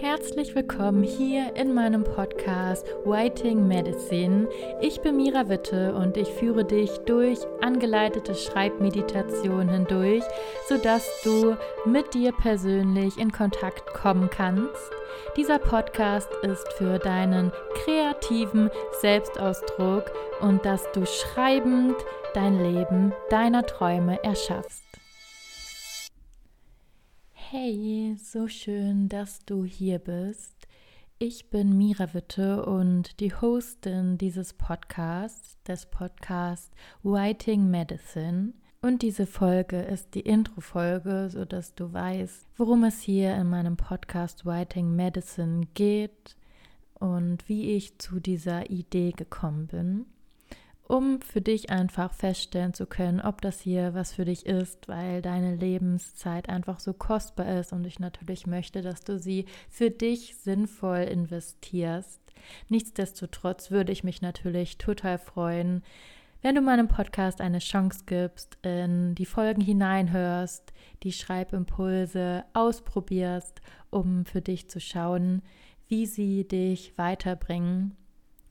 Herzlich willkommen hier in meinem Podcast Writing Medicine. Ich bin Mira Witte und ich führe dich durch angeleitete Schreibmeditationen hindurch, sodass du mit dir persönlich in Kontakt kommen kannst. Dieser Podcast ist für deinen kreativen Selbstausdruck und dass du schreibend dein Leben deiner Träume erschaffst. Hey, so schön, dass du hier bist. Ich bin Mira Witte und die Hostin dieses Podcasts, des Podcasts Writing Medicine. Und diese Folge ist die Intro-Folge, sodass du weißt, worum es hier in meinem Podcast Writing Medicine geht und wie ich zu dieser Idee gekommen bin um für dich einfach feststellen zu können, ob das hier was für dich ist, weil deine Lebenszeit einfach so kostbar ist und ich natürlich möchte, dass du sie für dich sinnvoll investierst. Nichtsdestotrotz würde ich mich natürlich total freuen, wenn du meinem Podcast eine Chance gibst, in die Folgen hineinhörst, die Schreibimpulse ausprobierst, um für dich zu schauen, wie sie dich weiterbringen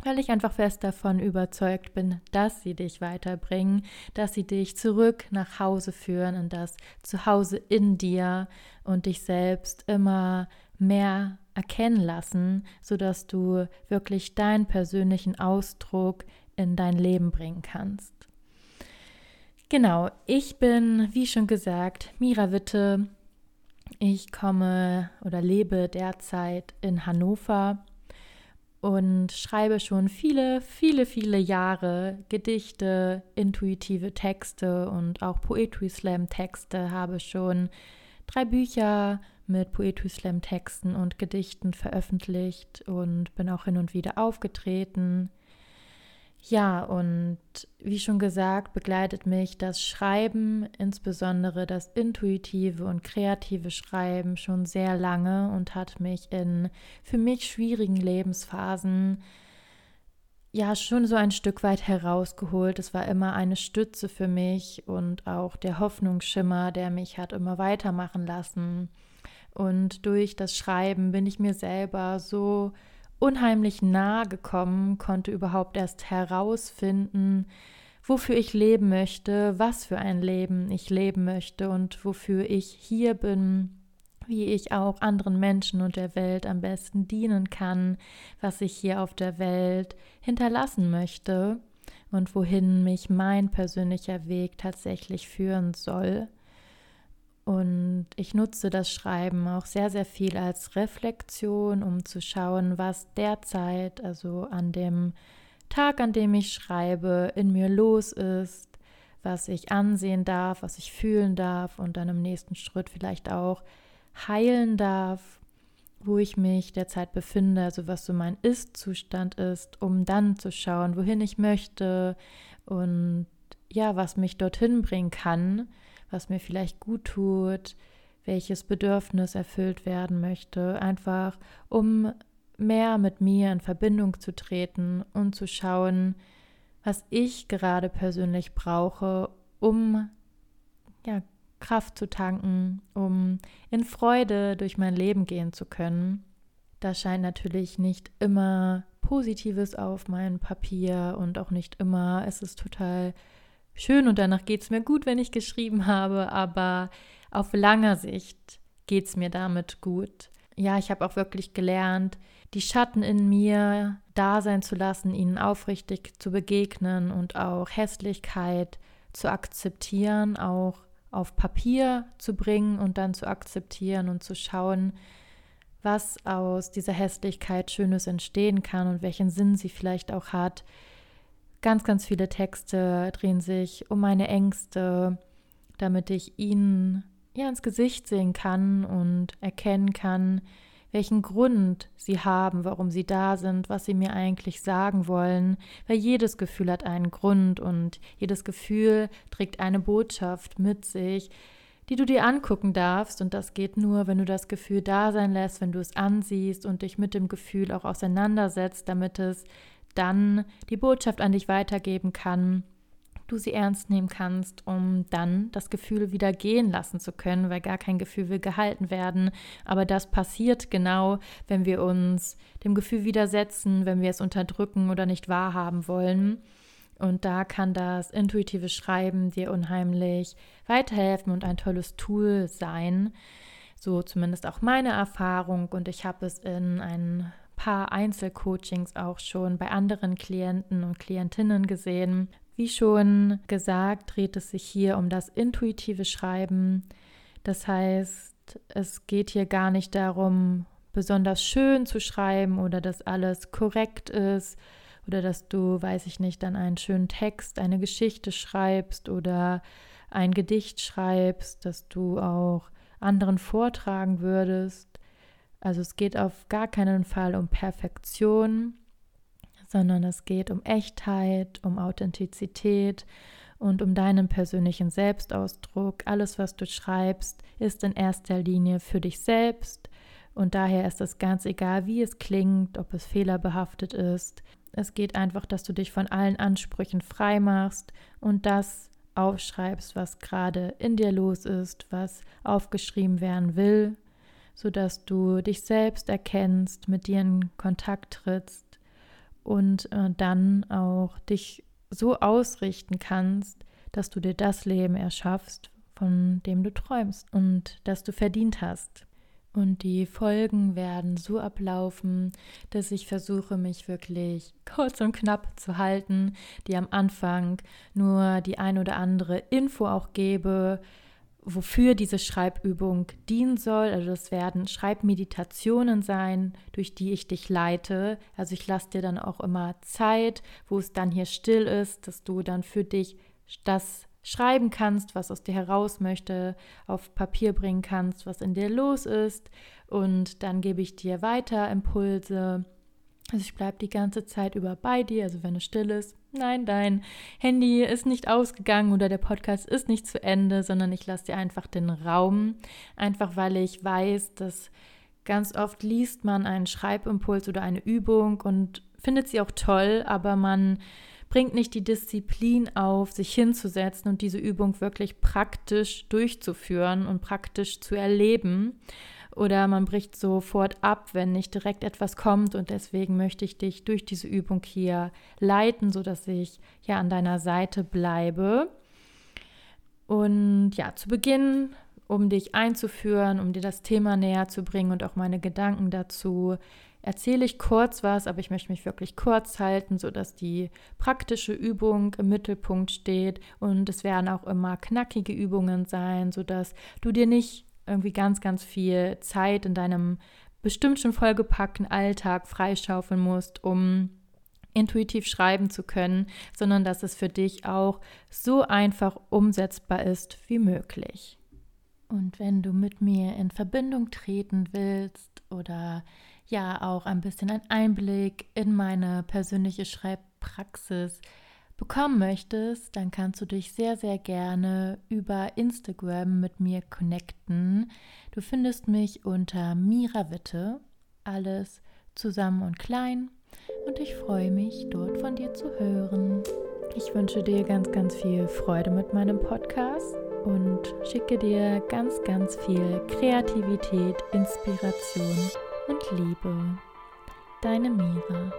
weil ich einfach fest davon überzeugt bin, dass sie dich weiterbringen, dass sie dich zurück nach Hause führen und das Zuhause in dir und dich selbst immer mehr erkennen lassen, sodass du wirklich deinen persönlichen Ausdruck in dein Leben bringen kannst. Genau, ich bin, wie schon gesagt, Mira Witte. Ich komme oder lebe derzeit in Hannover und schreibe schon viele, viele, viele Jahre Gedichte, intuitive Texte und auch Poetry Slam Texte, habe schon drei Bücher mit Poetry Slam Texten und Gedichten veröffentlicht und bin auch hin und wieder aufgetreten. Ja, und wie schon gesagt, begleitet mich das Schreiben, insbesondere das intuitive und kreative Schreiben, schon sehr lange und hat mich in für mich schwierigen Lebensphasen ja schon so ein Stück weit herausgeholt. Es war immer eine Stütze für mich und auch der Hoffnungsschimmer, der mich hat immer weitermachen lassen. Und durch das Schreiben bin ich mir selber so unheimlich nahe gekommen, konnte überhaupt erst herausfinden, wofür ich leben möchte, was für ein Leben ich leben möchte und wofür ich hier bin, wie ich auch anderen Menschen und der Welt am besten dienen kann, was ich hier auf der Welt hinterlassen möchte und wohin mich mein persönlicher Weg tatsächlich führen soll. Und ich nutze das Schreiben auch sehr, sehr viel als Reflexion, um zu schauen, was derzeit, also an dem Tag, an dem ich schreibe, in mir los ist, was ich ansehen darf, was ich fühlen darf und dann im nächsten Schritt vielleicht auch heilen darf, wo ich mich derzeit befinde, also was so mein Ist-Zustand ist, um dann zu schauen, wohin ich möchte und ja, was mich dorthin bringen kann was mir vielleicht gut tut, welches Bedürfnis erfüllt werden möchte, einfach um mehr mit mir in Verbindung zu treten und zu schauen, was ich gerade persönlich brauche, um ja, Kraft zu tanken, um in Freude durch mein Leben gehen zu können. Da scheint natürlich nicht immer Positives auf meinem Papier und auch nicht immer es ist total schön und danach geht es mir gut, wenn ich geschrieben habe, aber auf langer Sicht geht es mir damit gut. Ja, ich habe auch wirklich gelernt, die Schatten in mir da sein zu lassen, ihnen aufrichtig zu begegnen und auch Hässlichkeit zu akzeptieren, auch auf Papier zu bringen und dann zu akzeptieren und zu schauen, was aus dieser Hässlichkeit Schönes entstehen kann und welchen Sinn sie vielleicht auch hat, Ganz, ganz viele Texte drehen sich um meine Ängste, damit ich ihnen ja ins Gesicht sehen kann und erkennen kann, welchen Grund sie haben, warum sie da sind, was sie mir eigentlich sagen wollen, weil jedes Gefühl hat einen Grund und jedes Gefühl trägt eine Botschaft mit sich, die du dir angucken darfst. Und das geht nur, wenn du das Gefühl da sein lässt, wenn du es ansiehst und dich mit dem Gefühl auch auseinandersetzt, damit es dann die Botschaft an dich weitergeben kann, du sie ernst nehmen kannst, um dann das Gefühl wieder gehen lassen zu können, weil gar kein Gefühl will gehalten werden. Aber das passiert genau, wenn wir uns dem Gefühl widersetzen, wenn wir es unterdrücken oder nicht wahrhaben wollen. Und da kann das intuitive Schreiben dir unheimlich weiterhelfen und ein tolles Tool sein. So zumindest auch meine Erfahrung. Und ich habe es in ein paar Einzelcoachings auch schon bei anderen Klienten und Klientinnen gesehen. Wie schon gesagt, dreht es sich hier um das intuitive Schreiben. Das heißt, es geht hier gar nicht darum, besonders schön zu schreiben oder dass alles korrekt ist oder dass du, weiß ich nicht, dann einen schönen Text, eine Geschichte schreibst oder ein Gedicht schreibst, dass du auch anderen vortragen würdest. Also es geht auf gar keinen Fall um Perfektion, sondern es geht um Echtheit, um Authentizität und um deinen persönlichen Selbstausdruck. Alles, was du schreibst, ist in erster Linie für dich selbst und daher ist es ganz egal, wie es klingt, ob es fehlerbehaftet ist. Es geht einfach, dass du dich von allen Ansprüchen frei machst und das aufschreibst, was gerade in dir los ist, was aufgeschrieben werden will, sodass du dich selbst erkennst, mit dir in Kontakt trittst und äh, dann auch dich so ausrichten kannst, dass du dir das Leben erschaffst, von dem du träumst und das du verdient hast. Und die Folgen werden so ablaufen, dass ich versuche, mich wirklich kurz und knapp zu halten, die am Anfang nur die ein oder andere Info auch gebe, wofür diese Schreibübung dienen soll. Also das werden Schreibmeditationen sein, durch die ich dich leite. Also ich lasse dir dann auch immer Zeit, wo es dann hier still ist, dass du dann für dich das schreiben kannst, was aus dir heraus möchte, auf Papier bringen kannst, was in dir los ist. Und dann gebe ich dir weiter Impulse. Also ich bleibe die ganze Zeit über bei dir, also wenn es still ist. Nein, dein Handy ist nicht ausgegangen oder der Podcast ist nicht zu Ende, sondern ich lasse dir einfach den Raum, einfach weil ich weiß, dass ganz oft liest man einen Schreibimpuls oder eine Übung und findet sie auch toll, aber man bringt nicht die Disziplin auf, sich hinzusetzen und diese Übung wirklich praktisch durchzuführen und praktisch zu erleben. Oder man bricht sofort ab, wenn nicht direkt etwas kommt. Und deswegen möchte ich dich durch diese Übung hier leiten, sodass ich ja an deiner Seite bleibe. Und ja, zu Beginn, um dich einzuführen, um dir das Thema näher zu bringen und auch meine Gedanken dazu, erzähle ich kurz was, aber ich möchte mich wirklich kurz halten, sodass die praktische Übung im Mittelpunkt steht und es werden auch immer knackige Übungen sein, sodass du dir nicht irgendwie ganz, ganz viel Zeit in deinem bestimmt schon vollgepackten Alltag freischaufeln musst, um intuitiv schreiben zu können, sondern dass es für dich auch so einfach umsetzbar ist wie möglich. Und wenn du mit mir in Verbindung treten willst oder ja auch ein bisschen einen Einblick in meine persönliche Schreibpraxis bekommen möchtest, dann kannst du dich sehr, sehr gerne über Instagram mit mir connecten. Du findest mich unter Mira Witte, alles zusammen und klein. Und ich freue mich, dort von dir zu hören. Ich wünsche dir ganz, ganz viel Freude mit meinem Podcast und schicke dir ganz, ganz viel Kreativität, Inspiration und Liebe. Deine Mira.